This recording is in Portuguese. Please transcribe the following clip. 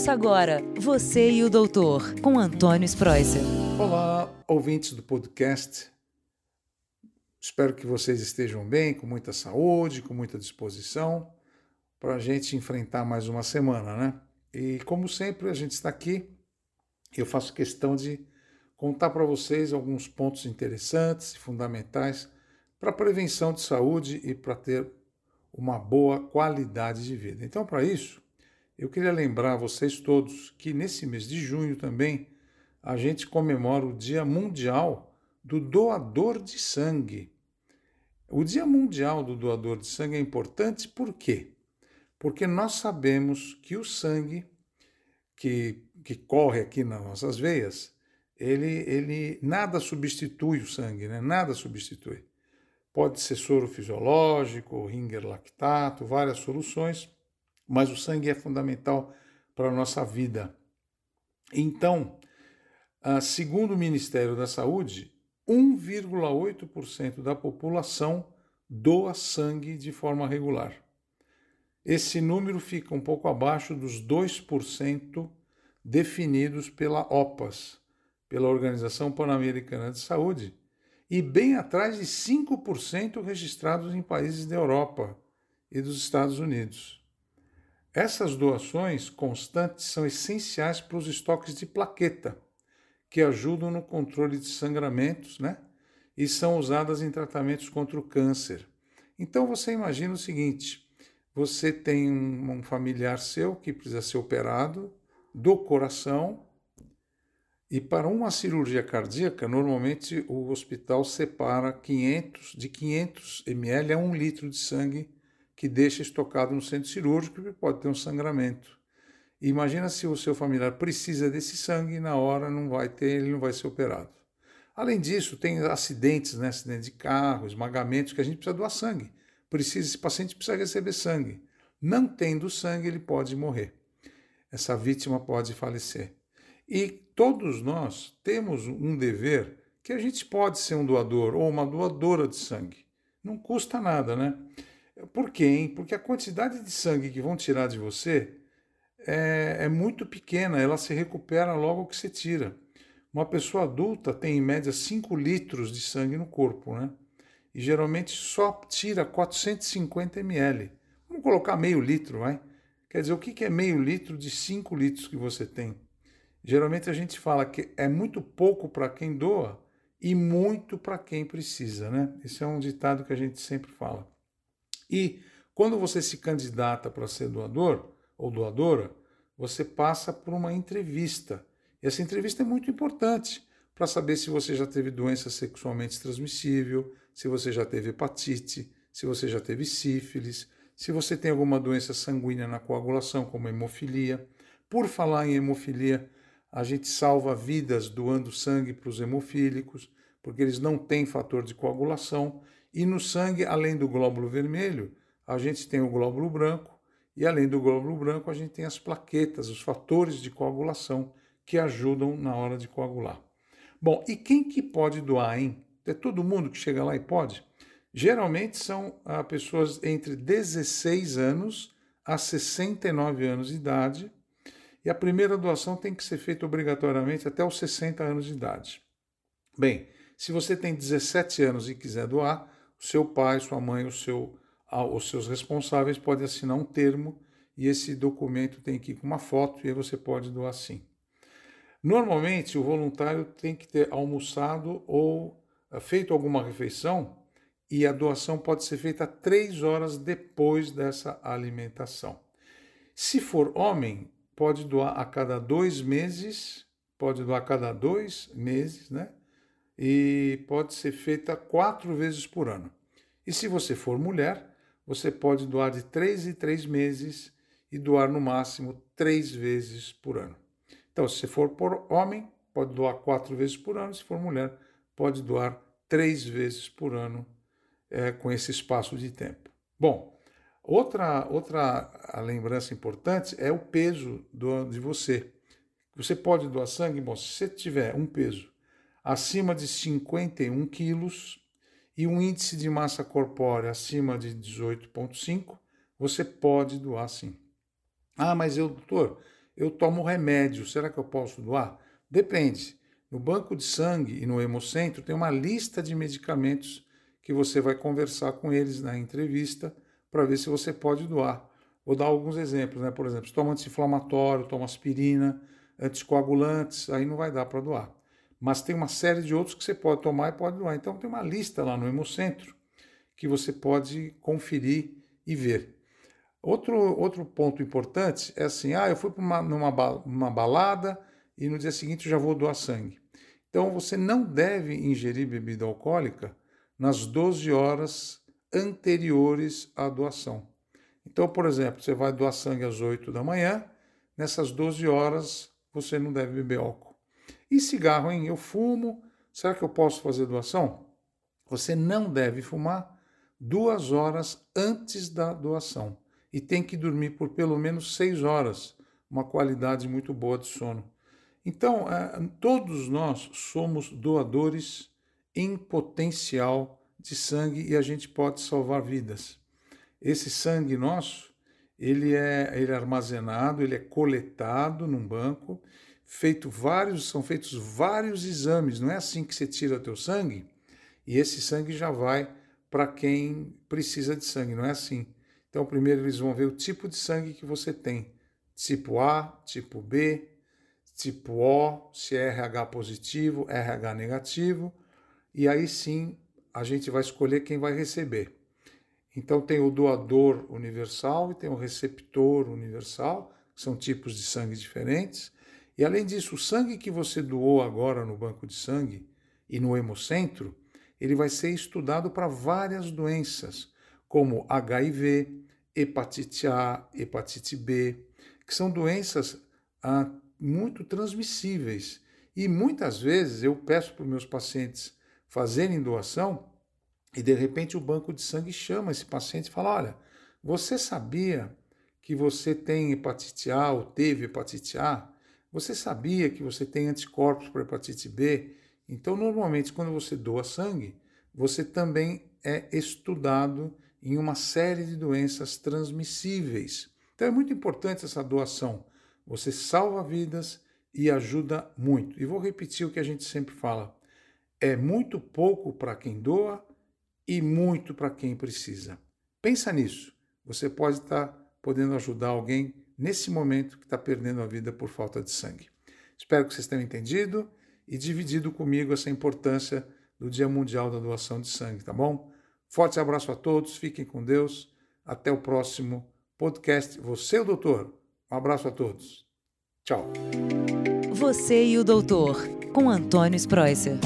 Ouça agora Você e o Doutor, com Antônio Spreuser. Olá, ouvintes do podcast. Espero que vocês estejam bem, com muita saúde, com muita disposição, para a gente enfrentar mais uma semana, né? E como sempre, a gente está aqui eu faço questão de contar para vocês alguns pontos interessantes e fundamentais para a prevenção de saúde e para ter uma boa qualidade de vida. Então, para isso, eu queria lembrar vocês todos que nesse mês de junho também a gente comemora o Dia Mundial do Doador de Sangue. O Dia Mundial do Doador de Sangue é importante por quê? Porque nós sabemos que o sangue que, que corre aqui nas nossas veias, ele, ele nada substitui o sangue, né? nada substitui. Pode ser soro fisiológico, ringer lactato, várias soluções, mas o sangue é fundamental para a nossa vida. Então, ah, segundo o Ministério da Saúde, 1,8% da população doa sangue de forma regular. Esse número fica um pouco abaixo dos 2% definidos pela OPAS, pela Organização Pan-Americana de Saúde, e bem atrás de 5% registrados em países da Europa e dos Estados Unidos. Essas doações constantes são essenciais para os estoques de plaqueta, que ajudam no controle de sangramentos, né? E são usadas em tratamentos contra o câncer. Então você imagina o seguinte: você tem um familiar seu que precisa ser operado do coração e para uma cirurgia cardíaca, normalmente o hospital separa 500, de 500 ml a 1 litro de sangue que deixa estocado no centro cirúrgico e pode ter um sangramento. imagina se o seu familiar precisa desse sangue e na hora não vai ter, ele não vai ser operado. Além disso, tem acidentes, né? acidentes de carro, esmagamentos, que a gente precisa doar sangue. Precisa, esse paciente precisa receber sangue. Não tendo sangue, ele pode morrer. Essa vítima pode falecer. E todos nós temos um dever que a gente pode ser um doador ou uma doadora de sangue. Não custa nada, né? Por quê? Hein? Porque a quantidade de sangue que vão tirar de você é, é muito pequena, ela se recupera logo que você tira. Uma pessoa adulta tem em média 5 litros de sangue no corpo, né? E geralmente só tira 450 ml. Vamos colocar meio litro, vai? Quer dizer, o que é meio litro de 5 litros que você tem? Geralmente a gente fala que é muito pouco para quem doa e muito para quem precisa, né? Esse é um ditado que a gente sempre fala. E quando você se candidata para ser doador ou doadora, você passa por uma entrevista. E essa entrevista é muito importante para saber se você já teve doença sexualmente transmissível, se você já teve hepatite, se você já teve sífilis, se você tem alguma doença sanguínea na coagulação, como hemofilia. Por falar em hemofilia, a gente salva vidas doando sangue para os hemofílicos, porque eles não têm fator de coagulação. E no sangue, além do glóbulo vermelho, a gente tem o glóbulo branco, e além do glóbulo branco, a gente tem as plaquetas, os fatores de coagulação que ajudam na hora de coagular. Bom, e quem que pode doar, hein? É todo mundo que chega lá e pode? Geralmente são ah, pessoas entre 16 anos a 69 anos de idade, e a primeira doação tem que ser feita obrigatoriamente até os 60 anos de idade. Bem, se você tem 17 anos e quiser doar, seu pai, sua mãe, o seu, os seus responsáveis podem assinar um termo e esse documento tem que ir com uma foto e aí você pode doar sim. Normalmente, o voluntário tem que ter almoçado ou ah, feito alguma refeição e a doação pode ser feita três horas depois dessa alimentação. Se for homem, pode doar a cada dois meses, pode doar a cada dois meses, né? E pode ser feita quatro vezes por ano. E se você for mulher, você pode doar de três em três meses e doar no máximo três vezes por ano. Então, se for por homem, pode doar quatro vezes por ano. Se for mulher, pode doar três vezes por ano é, com esse espaço de tempo. Bom, Outra, outra lembrança importante é o peso do, de você. Você pode doar sangue, bom, se você tiver um peso acima de 51 quilos e um índice de massa corpórea acima de 18,5, você pode doar sim. Ah, mas eu, doutor, eu tomo remédio, será que eu posso doar? Depende. No banco de sangue e no hemocentro tem uma lista de medicamentos que você vai conversar com eles na entrevista para ver se você pode doar. Vou dar alguns exemplos, né? Por exemplo, se toma anti-inflamatório, toma aspirina, anticoagulantes, aí não vai dar para doar. Mas tem uma série de outros que você pode tomar e pode doar. Então tem uma lista lá no Hemocentro que você pode conferir e ver. Outro, outro ponto importante é assim: ah, eu fui para uma, numa uma balada e no dia seguinte já vou doar sangue. Então você não deve ingerir bebida alcoólica nas 12 horas anteriores à doação. Então, por exemplo, você vai doar sangue às 8 da manhã, nessas 12 horas você não deve beber álcool. E cigarro, hein? Eu fumo, será que eu posso fazer doação? Você não deve fumar duas horas antes da doação e tem que dormir por pelo menos seis horas, uma qualidade muito boa de sono. Então, é, todos nós somos doadores em potencial de sangue e a gente pode salvar vidas. Esse sangue nosso, ele é, ele é armazenado, ele é coletado num banco, feito vários, são feitos vários exames. Não é assim que você tira o teu sangue e esse sangue já vai para quem precisa de sangue. Não é assim. Então, primeiro eles vão ver o tipo de sangue que você tem: tipo A, tipo B, tipo O, se é RH positivo, RH negativo, e aí sim a gente vai escolher quem vai receber. Então, tem o doador universal e tem o receptor universal, que são tipos de sangue diferentes. E além disso, o sangue que você doou agora no banco de sangue e no hemocentro, ele vai ser estudado para várias doenças, como HIV, hepatite A, hepatite B, que são doenças ah, muito transmissíveis. E muitas vezes eu peço para os meus pacientes fazerem doação e de repente o banco de sangue chama esse paciente e fala: Olha, você sabia que você tem hepatite A ou teve hepatite A? Você sabia que você tem anticorpos para hepatite B? Então, normalmente, quando você doa sangue, você também é estudado em uma série de doenças transmissíveis. Então é muito importante essa doação. Você salva vidas e ajuda muito. E vou repetir o que a gente sempre fala: é muito pouco para quem doa e muito para quem precisa. Pensa nisso. Você pode estar podendo ajudar alguém nesse momento que está perdendo a vida por falta de sangue. Espero que vocês tenham entendido e dividido comigo essa importância do Dia Mundial da Doação de Sangue, tá bom? Forte abraço a todos, fiquem com Deus. Até o próximo podcast. Você, o doutor. Um abraço a todos. Tchau. Você e o doutor, com Antônio Spreuser.